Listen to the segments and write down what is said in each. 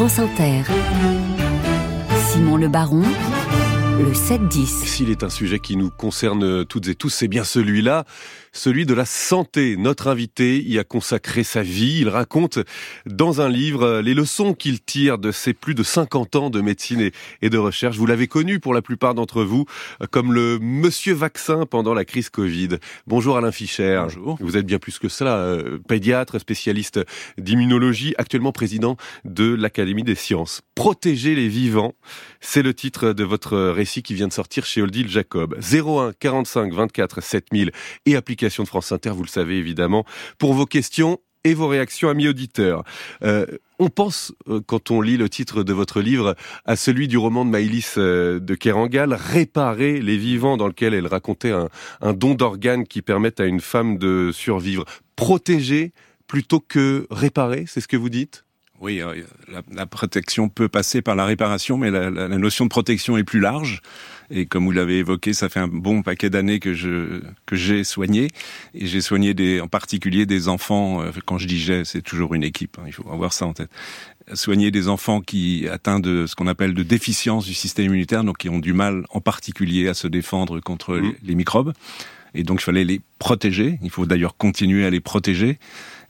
France Inter. Simon Le Baron le 7-10. S'il est un sujet qui nous concerne toutes et tous, c'est bien celui-là, celui de la santé. Notre invité y a consacré sa vie. Il raconte dans un livre les leçons qu'il tire de ses plus de 50 ans de médecine et de recherche. Vous l'avez connu pour la plupart d'entre vous comme le monsieur vaccin pendant la crise Covid. Bonjour Alain Fischer. Bonjour. Vous êtes bien plus que cela, euh, pédiatre, spécialiste d'immunologie, actuellement président de l'Académie des sciences. Protéger les vivants, c'est le titre de votre récit qui vient de sortir chez Odile Jacob. 01 45 24 7000 et application de France Inter, vous le savez évidemment, pour vos questions et vos réactions, amis auditeurs. Euh, on pense, euh, quand on lit le titre de votre livre, à celui du roman de Maïlis euh, de Kerangal, Réparer les vivants, dans lequel elle racontait un, don d'organes qui permettent à une femme de survivre. Protéger plutôt que réparer, c'est ce que vous dites? Oui, euh, la, protection peut passer par la réparation, mais la, notion de protection est plus large. Et comme vous l'avez évoqué, ça fait un bon paquet d'années que je que j'ai soigné, et j'ai soigné des, en particulier des enfants. Euh, quand je dis j'ai, c'est toujours une équipe. Hein, il faut avoir ça en tête. Soigner des enfants qui atteints de ce qu'on appelle de déficience du système immunitaire, donc qui ont du mal, en particulier, à se défendre contre mmh. les, les microbes. Et donc, il fallait les protéger. Il faut d'ailleurs continuer à les protéger.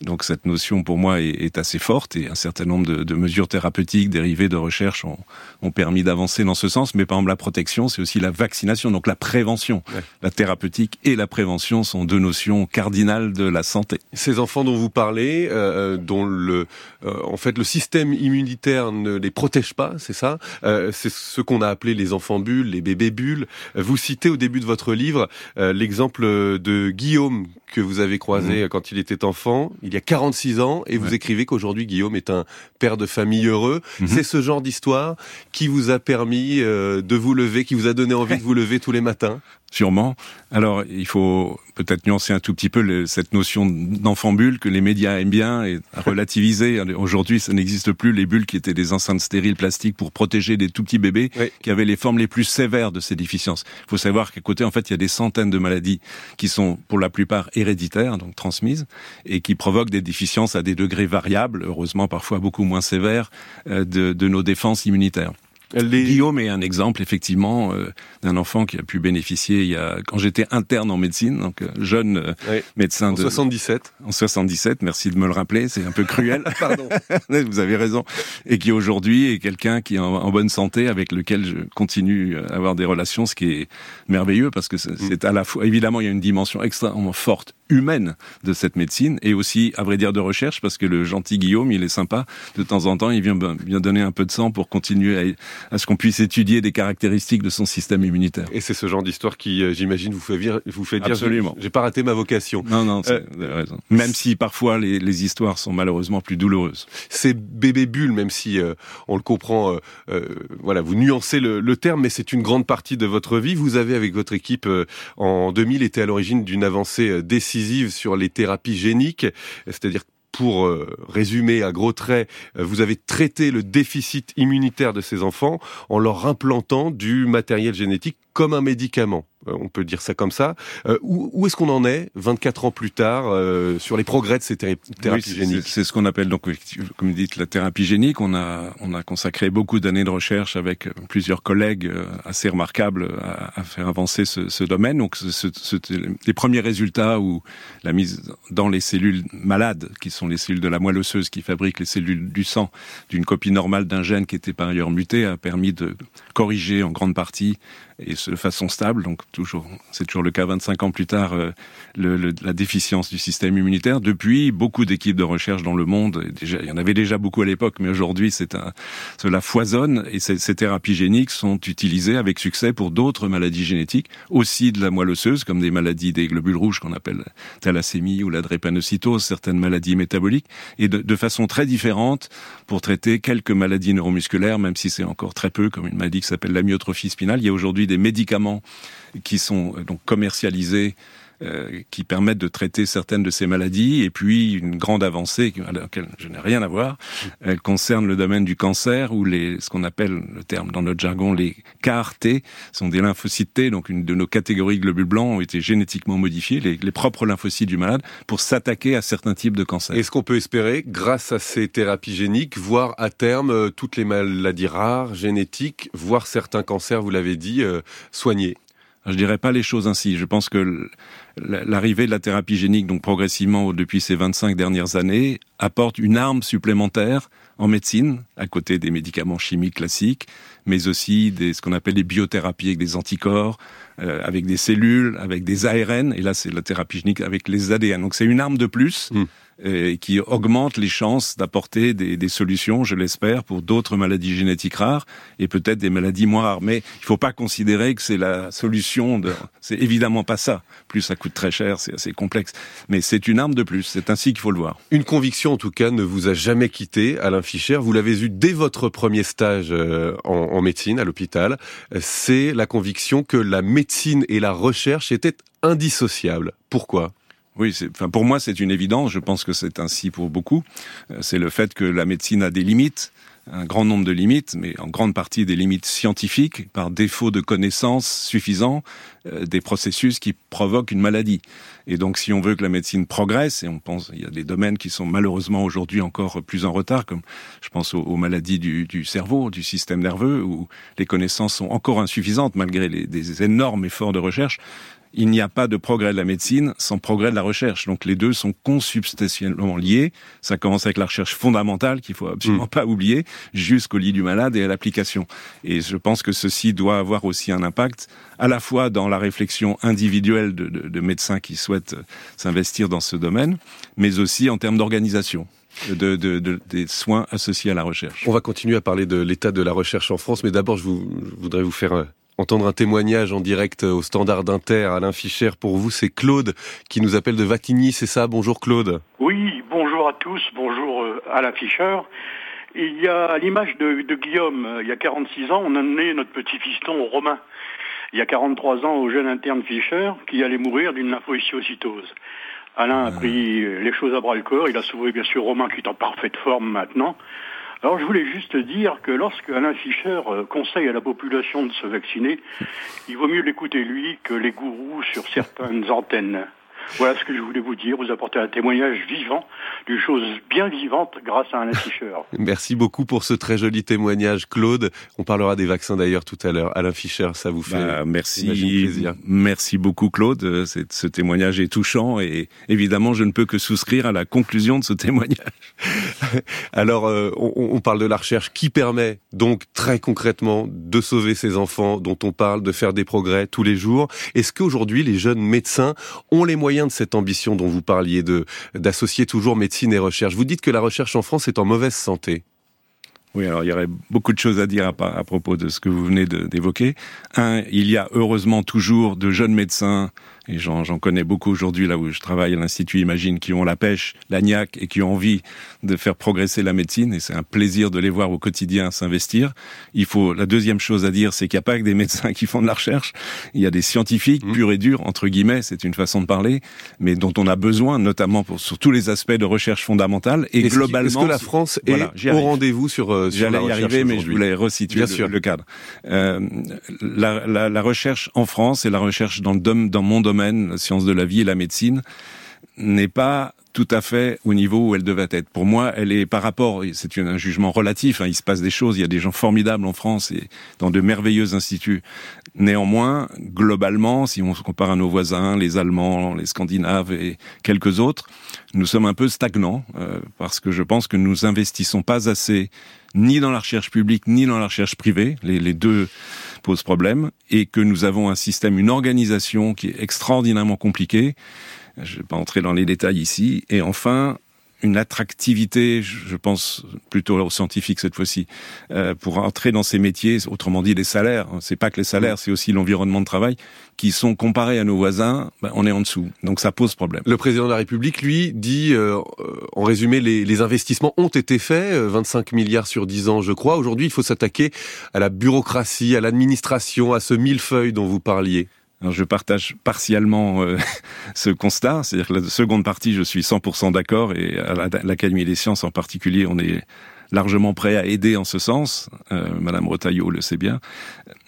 Donc cette notion pour moi est, est, assez forte et un certain nombre de, de mesures thérapeutiques dérivées de recherche ont, ont permis d'avancer dans ce sens. Mais par exemple la protection, c'est aussi la vaccination, donc la prévention. Ouais. La thérapeutique et la prévention sont deux notions cardinales de la santé. Ces enfants dont vous parlez, euh, dont le, euh, en fait le système immunitaire ne les protège pas, c'est ça euh, C'est ce qu'on a appelé les enfants bulles, les bébés bulles. Vous citez au début de votre livre euh, l'exemple de Guillaume que vous avez croisé mmh. quand il était enfant il y a 46 ans et vous écrivez qu'aujourd'hui Guillaume est un père de famille heureux. Mmh. C'est ce genre d'histoire qui vous a permis euh, de vous lever, qui vous a donné envie de vous lever tous les matins Sûrement. Alors, il faut peut-être nuancer un tout petit peu le, cette notion d'enfant bulle que les médias aiment bien et relativiser. Aujourd'hui, ça n'existe plus les bulles qui étaient des enceintes stériles plastiques pour protéger des tout petits bébés oui. qui avaient les formes les plus sévères de ces déficiences. Il faut savoir qu'à côté, en fait, il y a des centaines de maladies qui sont pour la plupart héréditaires, donc transmises, et qui provoquent des déficiences à des degrés variables, heureusement parfois beaucoup moins sévères, euh, de, de nos défenses immunitaires. Les... Guillaume est un exemple effectivement euh, d'un enfant qui a pu bénéficier il y a quand j'étais interne en médecine, donc euh, jeune euh, oui. médecin en de 77. En 77, merci de me le rappeler, c'est un peu cruel. Pardon. Vous avez raison. Et qui aujourd'hui est quelqu'un qui est en, en, bonne santé avec lequel je continue à avoir des relations, ce qui est merveilleux parce que c'est mm. à la fois évidemment il y a une dimension extrêmement forte humaine de cette médecine et aussi à vrai dire de recherche parce que le gentil Guillaume il est sympa de temps en temps il vient bien donner un peu de sang pour continuer à à ce qu'on puisse étudier des caractéristiques de son système immunitaire. Et c'est ce genre d'histoire qui, euh, j'imagine, vous fait, vir, vous fait dire Absolument. j'ai pas raté ma vocation. Non, non, euh, vous avez raison. Même si parfois les, les, histoires sont malheureusement plus douloureuses. C'est bébé bulle, même si euh, on le comprend, euh, euh, voilà, vous nuancez le, le terme, mais c'est une grande partie de votre vie. Vous avez, avec votre équipe, en 2000, été à l'origine d'une avancée décisive sur les thérapies géniques, c'est-à-dire pour euh, résumer à gros traits, euh, vous avez traité le déficit immunitaire de ces enfants en leur implantant du matériel génétique comme un médicament. Euh, on peut dire ça comme ça. Euh, où, où est-ce qu'on en est 24 ans plus tard euh, sur les progrès de ces thérapies oui, géniques? C'est ce qu'on appelle donc, comme vous dites, la thérapie génique. On a on a consacré beaucoup d'années de recherche avec plusieurs collègues assez remarquables à, à faire avancer ce, ce domaine. Donc, ce, ce, les premiers résultats où la mise dans les cellules malades, qui sont les cellules de la moelle osseuse qui fabriquent les cellules du sang, d'une copie normale d'un gène qui était par ailleurs muté, a permis de corriger en grande partie et de façon stable, donc toujours, c'est toujours le cas 25 ans plus tard, euh, la déficience du système immunitaire. Depuis, beaucoup d'équipes de recherche dans le monde, déjà, il y en avait déjà beaucoup à l'époque, mais aujourd'hui, c'est un, cela foisonne et ces, thérapies géniques sont utilisées avec succès pour d'autres maladies génétiques, aussi de la moelle osseuse, comme des maladies des globules rouges qu'on appelle thalassémie ou la drépanocytose, certaines maladies métaboliques, et de, de façon très différente pour traiter quelques maladies neuromusculaires, même si c'est encore très peu, comme une maladie qui s'appelle l'amyotrophie spinale. Il y a aujourd'hui des médicaments qui sont euh, donc commercialisés euh, qui permettent de traiter certaines de ces maladies. Et puis une grande avancée à laquelle je n'ai rien à voir, elle concerne le domaine du cancer où les, ce qu'on appelle le terme dans notre jargon les CAR-T sont des lymphocytes T, donc une de nos catégories de globules blancs ont été génétiquement modifiés, les, les propres lymphocytes du malade, pour s'attaquer à certains types de cancers. Est-ce qu'on peut espérer, grâce à ces thérapies géniques, voir à terme euh, toutes les maladies rares, génétiques, voire certains cancers, vous l'avez dit, euh, soignés je dirais pas les choses ainsi. Je pense que l'arrivée de la thérapie génique, donc progressivement depuis ces 25 dernières années, apporte une arme supplémentaire en médecine, à côté des médicaments chimiques classiques, mais aussi des, ce qu'on appelle les biothérapies avec des anticorps, euh, avec des cellules, avec des ARN, et là c'est la thérapie génique avec les ADN. Donc c'est une arme de plus. Hmm et qui augmente les chances d'apporter des, des, solutions, je l'espère, pour d'autres maladies génétiques rares et peut-être des maladies moins rares. Mais il ne faut pas considérer que c'est la solution. De... C'est évidemment pas ça. Plus ça coûte très cher, c'est assez complexe. Mais c'est une arme de plus. C'est ainsi qu'il faut le voir. Une conviction, en tout cas, ne vous a jamais quitté, Alain Fischer. Vous l'avez eu dès votre premier stage euh, en, en médecine à l'hôpital. C'est la conviction que la médecine et la recherche étaient indissociables. Pourquoi? Oui, enfin pour moi c'est une évidence. Je pense que c'est ainsi pour beaucoup. Euh, c'est le fait que la médecine a des limites, un grand nombre de limites, mais en grande partie des limites scientifiques, par défaut de connaissances suffisantes euh, des processus qui provoquent une maladie. Et donc, si on veut que la médecine progresse, et on pense, il y a des domaines qui sont malheureusement aujourd'hui encore plus en retard, comme je pense aux, maladies du, cerveau, du système nerveux, où les connaissances sont encore insuffisantes malgré les, des énormes efforts de recherche il n'y a pas de progrès de la médecine sans progrès de la recherche. Donc les deux sont consubstantiellement liés. Ça commence avec la recherche fondamentale qu'il faut absolument mm. pas oublier, jusqu'au lit du malade et à l'application. Et je pense que ceci doit avoir aussi un impact à la fois dans la réflexion individuelle de, de, de médecins qui souhaitent s'investir dans ce domaine, mais aussi en termes d'organisation. De, de, de, des soins associés à la recherche. On va continuer à parler de l'état de la recherche en France, mais d'abord, je, je voudrais vous faire euh, entendre un témoignage en direct au standard d'Inter. Alain Fischer, pour vous, c'est Claude qui nous appelle de Vatigny, c'est ça? Bonjour Claude. Oui, bonjour à tous, bonjour euh, Alain Fischer. Il y a, à l'image de, Guillaume, euh, il y a 46 ans, on a donné notre petit fiston Romain. Il y a 43 ans au jeune interne Fischer qui allait mourir d'une lymphohistiocytose. Alain a pris les choses à bras le corps, il a sauvé bien sûr Romain qui est en parfaite forme maintenant. Alors je voulais juste dire que lorsque Alain Fischer euh, conseille à la population de se vacciner, il vaut mieux l'écouter lui que les gourous sur certaines antennes. Voilà ce que je voulais vous dire, vous apporter un témoignage vivant d'une chose bien vivante grâce à un afficheur. Merci beaucoup pour ce très joli témoignage, Claude. On parlera des vaccins d'ailleurs tout à l'heure. Alain Fischer, ça vous fait bah, merci, plaisir. Merci beaucoup, Claude. Ce témoignage est touchant et évidemment, je ne peux que souscrire à la conclusion de ce témoignage. Alors, euh, on, on parle de la recherche qui permet donc très concrètement de sauver ces enfants dont on parle, de faire des progrès tous les jours. Est-ce qu'aujourd'hui, les jeunes médecins ont les moyens de cette ambition dont vous parliez, de d'associer toujours médecine et recherche. Vous dites que la recherche en France est en mauvaise santé. Oui, alors il y aurait beaucoup de choses à dire à, à propos de ce que vous venez d'évoquer. Un, il y a heureusement toujours de jeunes médecins et j'en connais beaucoup aujourd'hui là où je travaille à l'Institut Imagine, qui ont la pêche, la niaque et qui ont envie de faire progresser la médecine. Et c'est un plaisir de les voir au quotidien s'investir. Il faut la deuxième chose à dire, c'est qu'il n'y a pas que des médecins qui font de la recherche. Il y a des scientifiques mmh. purs et durs entre guillemets, c'est une façon de parler, mais dont on a besoin, notamment pour sur tous les aspects de recherche fondamentale et globalement. Est-ce que la France est au rendez-vous sur, euh, sur J'allais y arriver, mais je voulais resituer le, le, cadre. Euh, la, la, la, recherche en France et la recherche dans, le dans mon domaine la science de la vie et la médecine, n'est pas tout à fait au niveau où elle devait être. Pour moi, elle est par rapport, c'est un jugement relatif, hein, il se passe des choses, il y a des gens formidables en France et dans de merveilleux instituts. Néanmoins, globalement, si on se compare à nos voisins, les Allemands, les Scandinaves et quelques autres, nous sommes un peu stagnants euh, parce que je pense que nous investissons pas assez ni dans la recherche publique ni dans la recherche privée. Les deux pose problème et que nous avons un système, une organisation qui est extraordinairement compliquée. Je ne vais pas entrer dans les détails ici. Et enfin, une attractivité, je pense plutôt aux scientifiques cette fois-ci, euh, pour entrer dans ces métiers, autrement dit les salaires. C'est pas que les salaires, c'est aussi l'environnement de travail qui sont comparés à nos voisins, ben, on est en dessous. Donc ça pose problème. Le président de la République, lui, dit, euh, en résumé, les, les, investissements ont été faits, 25 euh, milliards sur 10 ans, je crois. Aujourd'hui, il faut s'attaquer à la bureaucratie, à l'administration, à ce millefeuille dont vous parliez. Je partage partiellement euh, ce constat, c'est-à-dire que la seconde partie, je suis 100% d'accord, et à l'Académie des sciences en particulier, on est largement prêt à aider en ce sens. Euh, Madame Rotaillot le sait bien.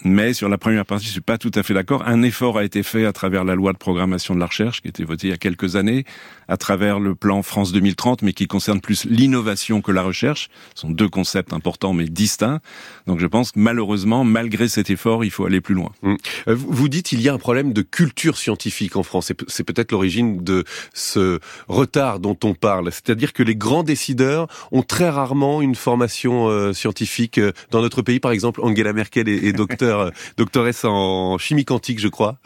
Mais sur la première partie, je suis pas tout à fait d'accord. Un effort a été fait à travers la loi de programmation de la recherche qui a été votée il y a quelques années, à travers le plan France 2030, mais qui concerne plus l'innovation que la recherche. Ce sont deux concepts importants mais distincts. Donc je pense que malheureusement, malgré cet effort, il faut aller plus loin. Hum. Euh, vous dites il y a un problème de culture scientifique en France. C'est peut-être l'origine de ce retard dont on parle. C'est-à-dire que les grands décideurs ont très rarement une formation euh, scientifique. Euh, dans notre pays, par exemple, Angela Merkel est, docteur, doctoresse en chimie quantique, je crois.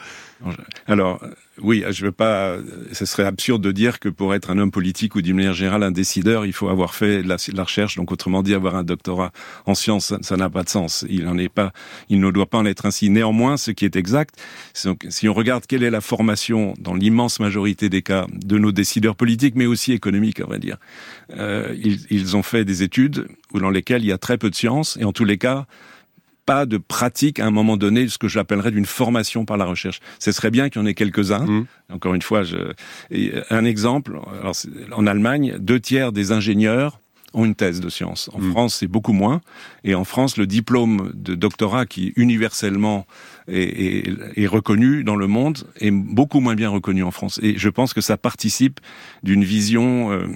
Alors, oui, je veux pas. Ce serait absurde de dire que pour être un homme politique ou d'une manière générale un décideur, il faut avoir fait la, recherche. Donc, autrement dit, avoir un doctorat en sciences, ça n'a pas de sens. Il n'en est pas. Il ne doit pas en être ainsi. Néanmoins, ce qui est exact, si on regarde quelle est la formation dans l'immense majorité des cas de nos décideurs politiques, mais aussi économiques, on va dire, euh, ils, ils ont fait des études dans lesquelles il y a très peu de sciences et en tous les cas pas de pratique à un moment donné, ce que j'appellerais d'une formation par la recherche. Ce serait bien qu'il y en ait quelques-uns. Mmh. Encore une fois, je... un exemple, alors, en Allemagne, deux tiers des ingénieurs ont une thèse de science. En mmh. France, c'est beaucoup moins. Et en France, le diplôme de doctorat qui universellement est, est, est, reconnu dans le monde est beaucoup moins bien reconnu en France. Et je pense que ça participe d'une vision euh,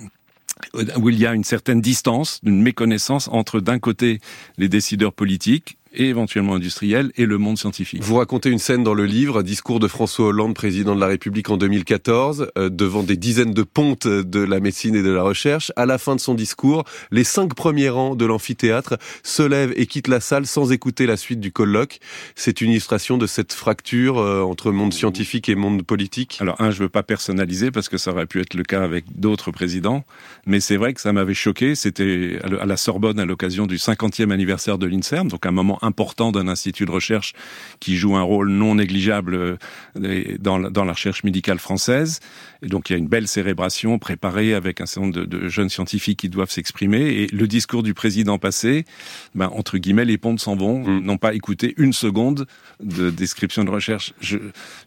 où il y a une certaine distance, une méconnaissance entre d'un côté les décideurs politiques et éventuellement industriel, et le monde scientifique. Vous racontez une scène dans le livre, discours de François Hollande, président de la République en 2014, euh, devant des dizaines de pontes de la médecine et de la recherche. À la fin de son discours, les cinq premiers rangs de l'amphithéâtre se lèvent et quittent la salle sans écouter la suite du colloque. C'est une illustration de cette fracture euh, entre monde scientifique et monde politique. Alors, un, je veux pas personnaliser parce que ça aurait pu être le cas avec d'autres présidents, mais c'est vrai que ça m'avait choqué. C'était à la Sorbonne à l'occasion du 50e anniversaire de l'INSERM, donc un moment important d'un institut de recherche qui joue un rôle non négligeable euh, dans, la recherche médicale française. Et donc il y a une belle cérébration préparée avec un certain nombre de, jeunes scientifiques qui doivent s'exprimer. Et le discours du président passé, ben, entre guillemets, les pontes s'en vont, mm. n'ont pas écouté une seconde de description de recherche. Je ne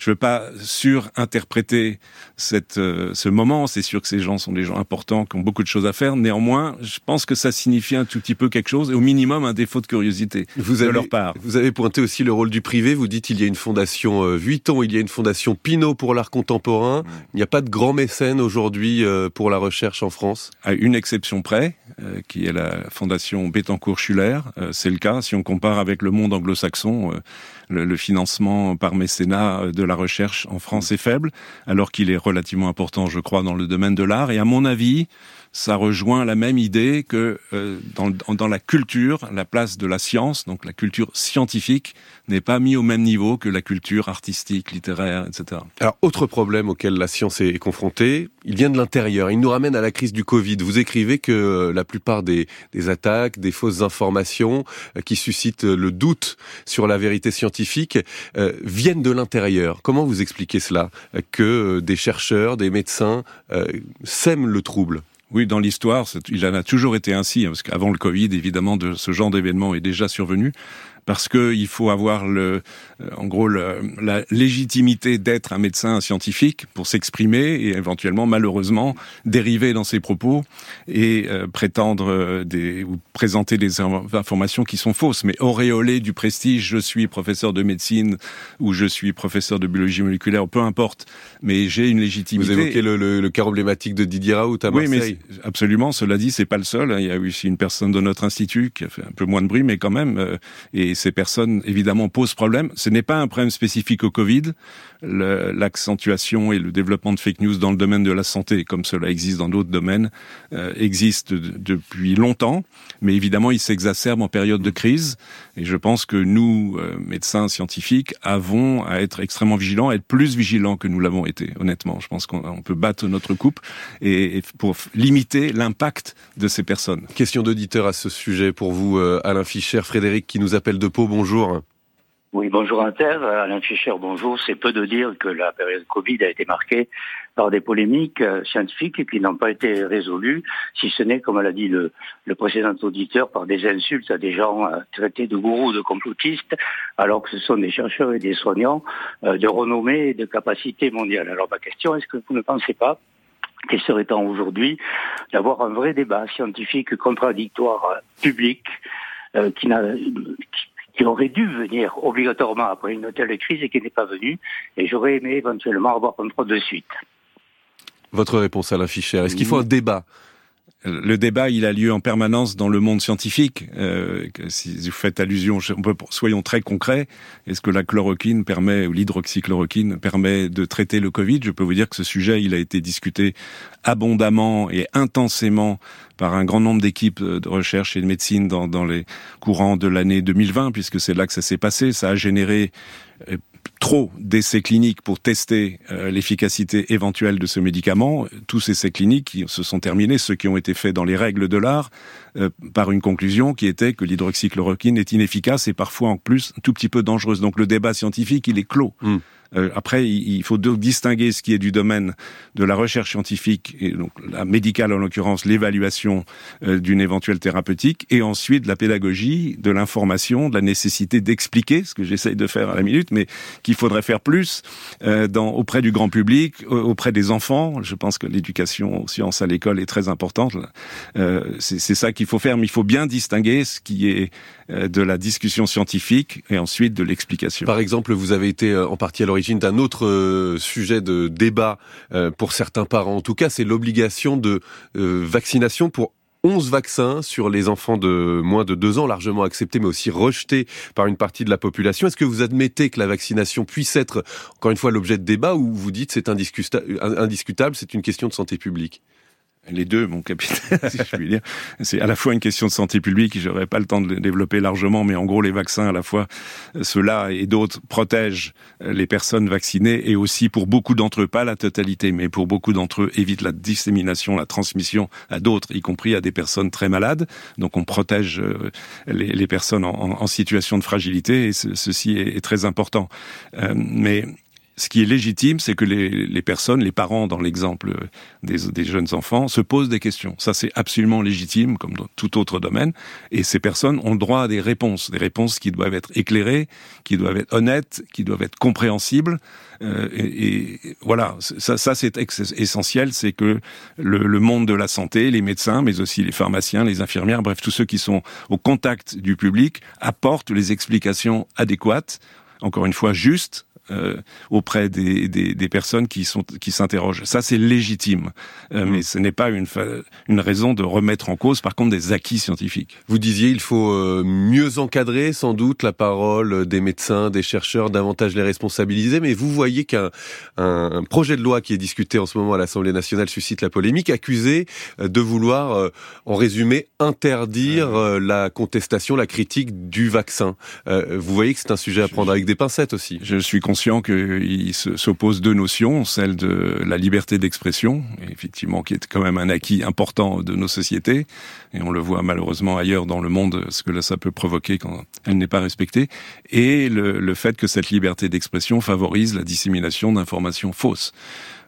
veux pas surinterpréter cette, euh, ce moment. C'est sûr que ces gens sont des gens importants, qui ont beaucoup de choses à faire. Néanmoins, je pense que ça signifie un tout petit peu quelque chose, et au minimum un défaut de curiosité. Vous avez vous avez pointé aussi le rôle du privé. Vous dites il y a une fondation euh, Vuitton, il y a une fondation Pinot pour l'art contemporain. Il n'y a pas de grand mécène aujourd'hui euh, pour la recherche en France? À une exception près, euh, qui est la fondation Bettencourt-Schuller. C'est le cas si on compare avec le monde anglo-saxon. Le, le, financement par mécénat de la recherche en France est faible, alors qu'il est relativement important, je crois, dans le domaine de l'art. Et à mon avis, ça rejoint la même idée que euh, dans, dans, la culture, la place de la science, donc la culture scientifique, n'est pas mise au même niveau que la culture artistique, littéraire, etc. Alors, autre problème auquel la science est confrontée, il vient de l'intérieur. Il nous ramène à la crise du Covid. Vous écrivez que euh, la plupart des, des attaques, des fausses informations euh, qui suscitent le doute sur la vérité scientifique viennent de l'intérieur. Comment vous expliquez cela Que des chercheurs, des médecins sèment le trouble? Oui, dans l'histoire, il en a toujours été ainsi, hein, parce qu'avant le Covid, évidemment, de ce genre d'événement est déjà survenu parce qu'il faut avoir le, euh, en gros la légitimité d'être un médecin scientifique pour s'exprimer et éventuellement malheureusement dériver dans ses propos et euh, prétendre euh, des ou présenter des informations qui sont fausses. Mais auréoler du prestige je suis professeur de médecine ou je suis professeur de biologie moléculaire peu importe. Mais j'ai une légitimité. Vous évoquez le, le, le, cas emblématique de Didier Raoult à Marseille oui mais absolument cela dit c'est pas le seul hein. il y a aussi une personne de notre institut qui a fait un peu moins de bruit mais quand même et ces personnes, évidemment, posent problème. Ce n'est pas un problème spécifique au Covid. L'accentuation et le développement de fake news dans le domaine de la santé, comme cela existe dans d'autres domaines, euh, existe depuis longtemps. Mais évidemment, il s'exacerbe en période de crise. Et je pense que nous, euh, médecins scientifiques, avons à être extrêmement vigilants, à être plus vigilants que nous l'avons été, honnêtement. Je pense qu'on peut battre notre coupe et, pour limiter l'impact de ces personnes. Question d'auditeur à ce sujet pour vous, euh, Alain Fischer, Frédéric, qui nous appelle de Pau bonjour. Oui, bonjour Inter. Alain Fischer, bonjour. C'est peu de dire que la période Covid a été marquée par des polémiques euh, scientifiques qui n'ont pas été résolues, si ce n'est, comme l'a dit le, précédent auditeur, par des insultes à des gens euh, traités de gourous, de complotistes, alors que ce sont des chercheurs et des soignants de renommée et de capacité mondiale. Alors ma question, est-ce que vous ne pensez pas qu'il serait temps aujourd'hui d'avoir un vrai débat scientifique contradictoire public qui, n'a, aurait dû venir obligatoirement après une telle crise et qui n'est pas venu. Et j'aurais aimé éventuellement avoir contrôle de suite. Votre réponse, à Fischer, est-ce qu'il faut un débat le débat, il a lieu en permanence dans le monde scientifique. Euh, si vous faites allusion, soyons très concrets. Est-ce que la chloroquine permet, ou l'hydroxychloroquine permet de traiter le Covid? Je peux vous dire que ce sujet, il a été discuté abondamment et intensément par un grand nombre d'équipes de recherche et de médecine dans, dans les courants de l'année 2020, puisque c'est là que ça s'est passé. Ça a généré euh, trop d'essais cliniques pour tester euh, l'efficacité éventuelle de ce médicament. Tous ces essais cliniques se sont terminés, ceux qui ont été faits dans les règles de l'art, euh, par une conclusion qui était que l'hydroxychloroquine est inefficace et parfois en plus tout petit peu dangereuse. Donc le débat scientifique, il est clos. Hmm. Euh, après, il faut distinguer ce qui est du domaine de la recherche scientifique, et donc la médicale en l'occurrence, l'évaluation euh, d'une éventuelle thérapeutique, et ensuite de la pédagogie, de l'information, de la nécessité d'expliquer, ce que j'essaye de faire à la minute, mais qu'il faudrait faire plus euh, dans, auprès du grand public, auprès des enfants. Je pense que l'éducation aux sciences à l'école est très importante. C'est ça qu'il faut faire, mais il faut bien distinguer ce qui est de la discussion scientifique et ensuite de l'explication. Par exemple, vous avez été en partie à l'origine d'un autre euh, sujet de débat euh, pour certains parents. En tout cas, c'est l'obligation de euh, vaccination pour 11 vaccins sur les enfants de moins de 2 ans, largement acceptés, mais aussi rejetés par une partie de la population. Est-ce que vous admettez que la vaccination puisse être, encore une fois, l'objet de débat ou vous dites c'est indiscutable, c'est une question de santé publique? Les deux, mon capitaine, si je puis dire. C'est à la fois une question de santé publique, j'aurais pas le temps de le développer largement, mais en gros, les vaccins, à la fois ceux-là et d'autres protègent les personnes vaccinées et aussi pour beaucoup d'entre eux, pas la totalité, mais pour beaucoup d'entre eux, évitent la dissémination, la transmission à d'autres, y compris à des personnes très malades. Donc, on protège euh, les, personnes en, situation de fragilité et ceci est, très important. Euh, mais ce qui est légitime, c'est que les, les, personnes, les parents, dans l'exemple des, des, jeunes enfants, se posent des questions. Ça, c'est absolument légitime, comme dans tout autre domaine. Et ces personnes ont le droit à des réponses, des réponses qui doivent être éclairées, qui doivent être honnêtes, qui doivent être compréhensibles. Euh, et, et, voilà, ça, ça c'est essentiel, c'est que le, le, monde de la santé, les médecins, mais aussi les pharmaciens, les infirmières, bref, tous ceux qui sont au contact du public, apportent les explications adéquates, encore une fois justes, euh, auprès des, des, des, personnes qui sont qui s'interrogent. Ça, c'est légitime, euh, mais ce n'est pas une une raison de remettre en cause, par contre, des acquis scientifiques. Vous disiez, il faut euh, mieux encadrer, sans doute, la parole des médecins, des chercheurs, davantage les responsabiliser. Mais vous voyez qu'un un, projet de loi qui est discuté en ce moment à l'Assemblée nationale suscite la polémique, accusé de vouloir, en résumé, interdire la contestation, la critique du vaccin. vous voyez que c'est un sujet à prendre avec des pincettes aussi. Je suis conscient qu'il s'oppose deux notions, celle de la liberté d'expression, effectivement qui est quand même un acquis important de nos sociétés, et on le voit malheureusement ailleurs dans le monde, ce que ça peut provoquer quand elle n'est pas respectée, et le, fait que cette liberté d'expression favorise la dissémination d'informations fausses.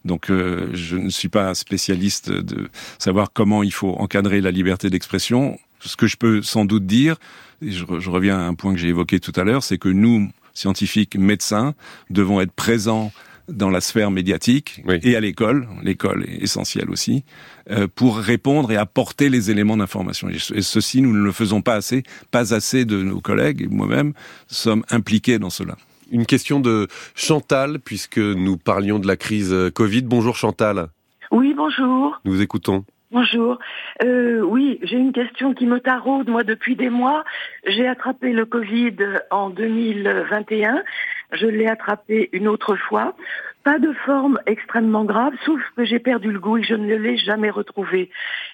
Donc euh, je ne suis pas spécialiste de savoir comment il faut encadrer la liberté d'expression. Ce que je peux sans doute dire, et je reviens à un point que j'ai évoqué tout à l'heure, c'est que nous, scientifiques, médecins, devons être présents dans la sphère médiatique et à l'école, l'école est essentielle aussi, euh, pour répondre et apporter les éléments d'information. Et ceci, nous ne le faisons pas assez, pas assez de nos collègues et moi-même sommes impliqués dans cela. Une question de Chantal, puisque nous parlions de la crise Covid. Bonjour Chantal. Oui, bonjour. Nous vous écoutons. Bonjour. Euh, oui, j'ai une question qui me taraude, moi, depuis des mois. J'ai attrapé le Covid en 2021. Je l'ai attrapé une autre fois. Pas de forme extrêmement grave, sauf que j'ai perdu le goût et je ne l'ai jamais retrouvé.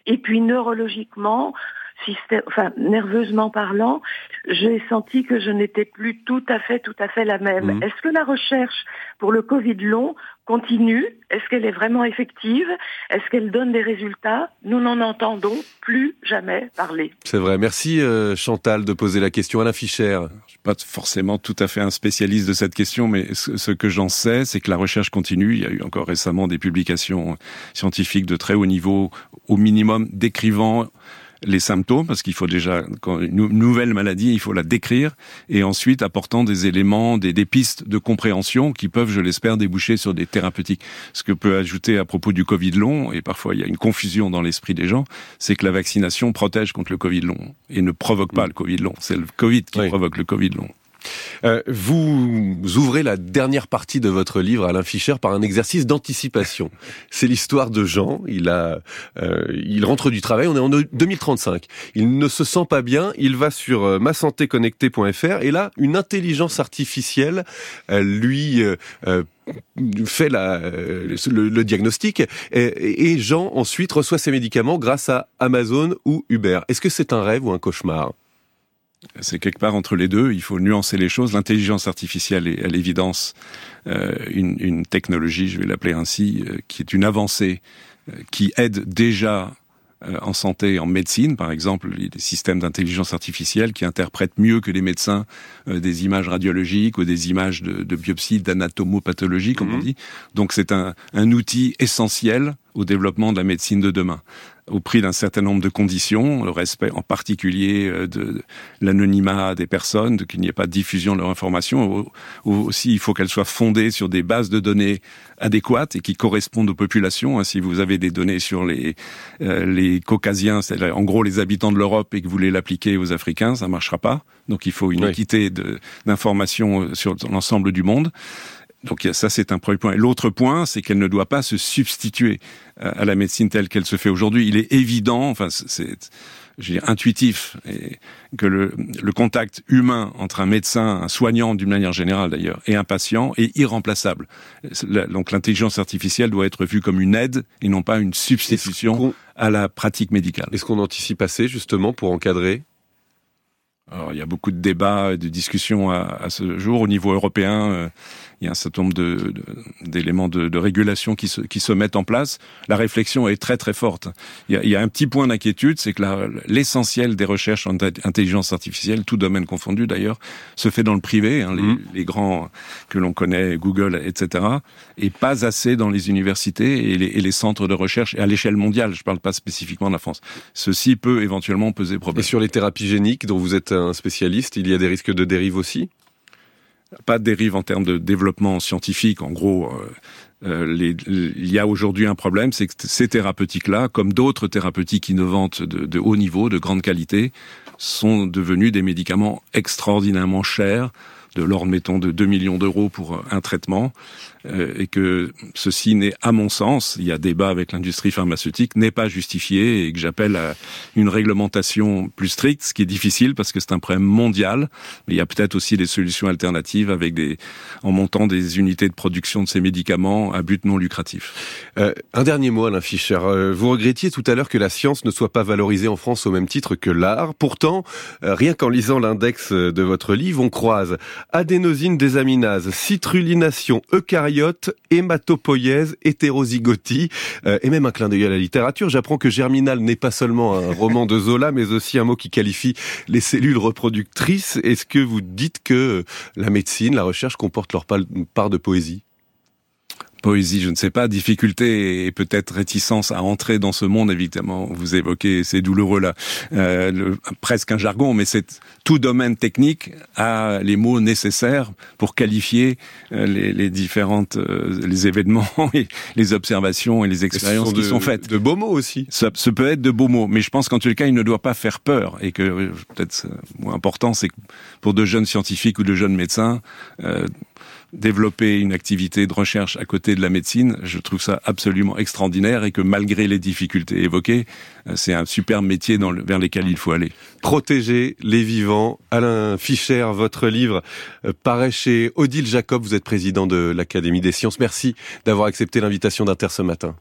Et puis, neurologiquement, enfin, nerveusement parlant, j'ai senti que je n'étais plus tout à fait, tout à fait la même. Mmh. Est-ce que la recherche pour le Covid long continue? Est-ce qu'elle est vraiment effective? Est-ce qu'elle donne des résultats? Nous n'en entendons plus jamais parler. C'est vrai. Merci euh, Chantal de poser la question. à la Fischer. Je suis pas forcément tout à fait un spécialiste de cette question, mais ce, que j'en sais, c'est que la recherche continue. Il y a eu encore récemment des publications scientifiques de très haut niveau, au minimum décrivant les symptômes, parce qu'il faut déjà, quand une nouvelle maladie, il faut la décrire, et ensuite apportant des éléments, des, des pistes de compréhension qui peuvent, je l'espère, déboucher sur des thérapeutiques. Ce que peut ajouter à propos du Covid long, et parfois il y a une confusion dans l'esprit des gens, c'est que la vaccination protège contre le Covid long et ne provoque pas mm. le Covid long. C'est le Covid qui provoque le Covid long. Euh, vous ouvrez la dernière partie de votre livre, Alain Fischer, par un exercice d'anticipation. C'est l'histoire de Jean. Il a, euh, il rentre du travail. On est en 2035. Il ne se sent pas bien. Il va sur euh, masantéconnectée.fr et là, une intelligence artificielle lui fait la, le, diagnostic et, et, Jean ensuite reçoit ses médicaments grâce à Amazon ou Uber. Est-ce que c'est un rêve ou un cauchemar? C'est quelque part entre les deux. Il faut nuancer les choses. L'intelligence artificielle est à l'évidence euh, une, une, technologie, je vais l'appeler ainsi, euh, qui est une avancée euh, qui aide déjà euh, en santé, en médecine, par exemple, des systèmes d'intelligence artificielle qui interprètent mieux que les médecins des images radiologiques ou des images de, de biopsie, d'anatomopathologie, comme on mhm. dit. Donc c'est un, un outil essentiel au développement de la médecine de demain au prix d'un certain nombre de conditions, le respect en particulier euh, de l'anonymat des personnes, de qu'il n'y ait pas de diffusion de leur information. Ou, aussi, il faut qu'elle soit fondée sur des bases de données adéquates et qui correspondent aux populations. Hein, si vous avez des données sur les euh, les caucasiens, c'est en gros les habitants de l'Europe, et que vous voulez l'appliquer aux Africains, ça marchera pas. Donc il faut une équité d'informations euh, sur l'ensemble du monde. Donc ça, c'est un premier point. L'autre point, c'est qu'elle ne doit pas se substituer à la médecine telle qu'elle se fait aujourd'hui. Il est évident, enfin c'est je dire, intuitif, et que le, le, contact humain entre un médecin, un soignant d'une manière générale d'ailleurs, et un patient est irremplaçable. Donc l'intelligence artificielle doit être vue comme une aide et non pas une substitution à la pratique médicale. Est-ce qu'on anticipe assez justement pour encadrer? Alors, il y a beaucoup de débats et de discussions à, à ce jour au niveau européen. Il y a un certain nombre d'éléments de, de, de, régulation qui se, qui se mettent en place. La réflexion est très très forte. Il y a, il y a un petit point d'inquiétude, c'est que l'essentiel des recherches en intelligence artificielle, tout domaine confondu d'ailleurs, se fait dans le privé, hein, les, mmh. les, grands que l'on connaît, Google, etc., et pas assez dans les universités et les, et les centres de recherche à l'échelle mondiale. Je ne parle pas spécifiquement de la France. Ceci peut éventuellement peser problème. Et sur les thérapies géniques, dont vous êtes un spécialiste, il y a des risques de dérive aussi? Pas de dérive en termes de développement scientifique. En gros, euh, euh il y a aujourd'hui un problème, c'est que ces thérapeutiques-là, comme d'autres thérapeutiques innovantes de, de, haut niveau, de grande qualité, sont devenus des médicaments extraordinairement chers, de l'ordre, mettons, de 2 millions d'euros pour un traitement, euh, et que ceci n'est, à mon sens, il y a débat avec l'industrie pharmaceutique, n'est pas justifié et que j'appelle à une réglementation plus stricte, ce qui est difficile parce que c'est un problème mondial, mais il y a peut-être aussi des solutions alternatives avec des, en montant des unités de production de ces médicaments à but non lucratif. Euh, un dernier mot, Alain Fischer. Euh, vous regrettiez tout à l'heure que la science ne soit pas valorisée en France au même titre que l'art. Pourtant, euh, rien qu'en lisant l'index de votre livre, on croise adénosine désaminase, citrulination, eucaryote, hématopoïèse, hétérozygotie, euh, et même un clin d'œil à la littérature. J'apprends que Germinal n'est pas seulement un roman de Zola, mais aussi un mot qui qualifie les cellules reproductrices. Est-ce que vous dites que la médecine, la recherche comporte leur part de poésie? Poésie, je ne sais pas, difficulté et peut-être réticence à entrer dans ce monde, évidemment. Vous évoquez ces douloureux-là, euh, presque un jargon, mais c'est tout domaine technique a les mots nécessaires pour qualifier euh, les, les, différentes euh, les événements et les observations et les expériences qui sont faites. De beaux mots aussi. Ça, ça, peut être de beaux mots, mais je pense qu'en tout cas, il ne doit pas faire peur et que euh, peut-être moins important, c'est que pour de jeunes scientifiques ou de jeunes médecins, euh, développer une activité de recherche à côté de la médecine, je trouve ça absolument extraordinaire et que malgré les difficultés évoquées, euh, c'est un super métier dans vers lesquels il faut aller. Protéger les vivants. Alain Fischer, votre livre euh, paraît chez Odile Jacob. Vous êtes président de l'Académie des sciences. Merci d'avoir accepté l'invitation d'Inter ce matin.